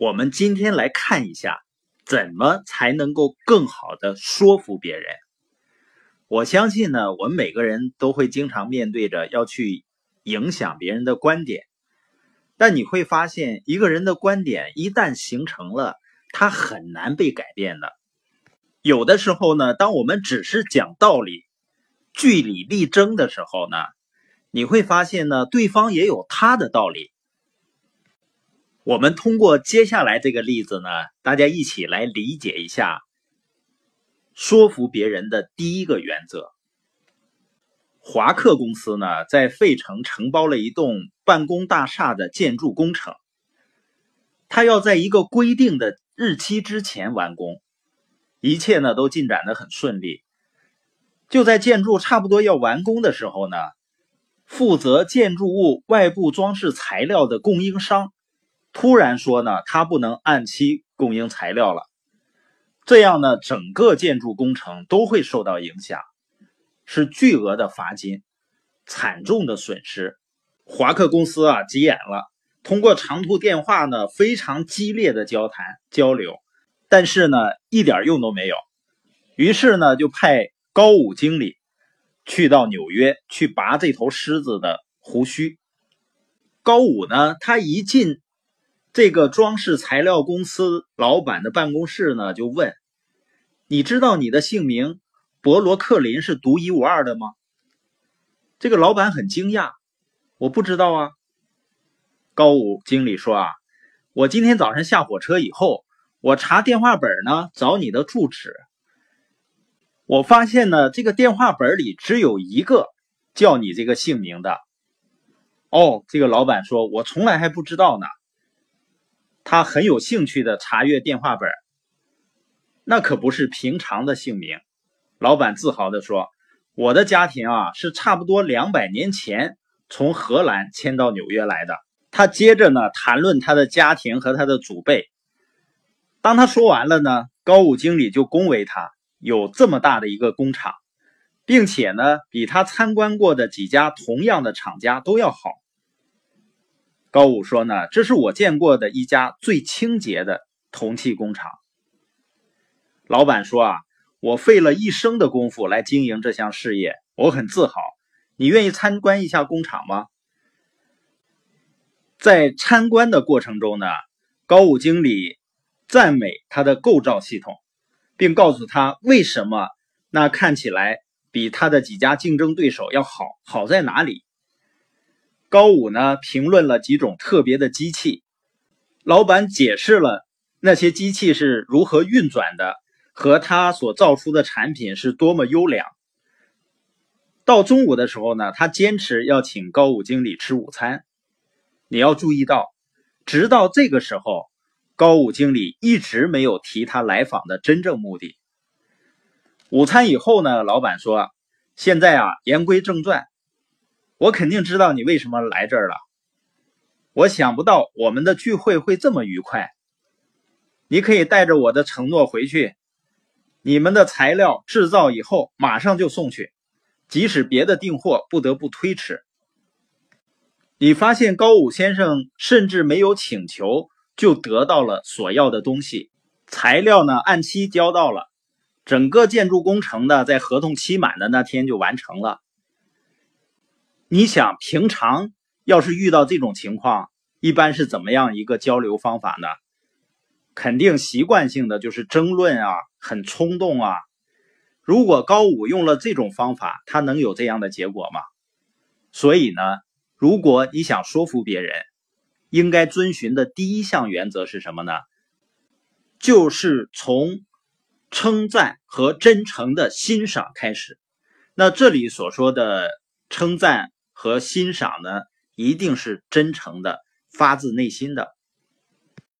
我们今天来看一下，怎么才能够更好的说服别人。我相信呢，我们每个人都会经常面对着要去影响别人的观点，但你会发现，一个人的观点一旦形成了，他很难被改变的。有的时候呢，当我们只是讲道理、据理力争的时候呢，你会发现呢，对方也有他的道理。我们通过接下来这个例子呢，大家一起来理解一下说服别人的第一个原则。华克公司呢，在费城承包了一栋办公大厦的建筑工程，他要在一个规定的日期之前完工，一切呢都进展的很顺利。就在建筑差不多要完工的时候呢，负责建筑物外部装饰材料的供应商。突然说呢，他不能按期供应材料了，这样呢，整个建筑工程都会受到影响，是巨额的罚金，惨重的损失。华克公司啊，急眼了，通过长途电话呢，非常激烈的交谈交流，但是呢，一点用都没有。于是呢，就派高武经理去到纽约去拔这头狮子的胡须。高武呢，他一进。这个装饰材料公司老板的办公室呢，就问：“你知道你的姓名博罗克林是独一无二的吗？”这个老板很惊讶：“我不知道啊。”高武经理说：“啊，我今天早上下火车以后，我查电话本呢，找你的住址。我发现呢，这个电话本里只有一个叫你这个姓名的。”哦，这个老板说：“我从来还不知道呢。”他很有兴趣的查阅电话本，那可不是平常的姓名。老板自豪的说：“我的家庭啊，是差不多两百年前从荷兰迁到纽约来的。”他接着呢谈论他的家庭和他的祖辈。当他说完了呢，高武经理就恭维他有这么大的一个工厂，并且呢比他参观过的几家同样的厂家都要好。高武说：“呢，这是我见过的一家最清洁的铜器工厂。”老板说：“啊，我费了一生的功夫来经营这项事业，我很自豪。你愿意参观一下工厂吗？”在参观的过程中呢，高武经理赞美他的构造系统，并告诉他为什么那看起来比他的几家竞争对手要好，好在哪里。高武呢评论了几种特别的机器，老板解释了那些机器是如何运转的，和他所造出的产品是多么优良。到中午的时候呢，他坚持要请高武经理吃午餐。你要注意到，直到这个时候，高武经理一直没有提他来访的真正目的。午餐以后呢，老板说：“现在啊，言归正传。”我肯定知道你为什么来这儿了。我想不到我们的聚会会这么愉快。你可以带着我的承诺回去。你们的材料制造以后马上就送去，即使别的订货不得不推迟。你发现高武先生甚至没有请求就得到了所要的东西，材料呢按期交到了，整个建筑工程呢在合同期满的那天就完成了。你想平常要是遇到这种情况，一般是怎么样一个交流方法呢？肯定习惯性的就是争论啊，很冲动啊。如果高武用了这种方法，他能有这样的结果吗？所以呢，如果你想说服别人，应该遵循的第一项原则是什么呢？就是从称赞和真诚的欣赏开始。那这里所说的称赞。和欣赏呢，一定是真诚的，发自内心的。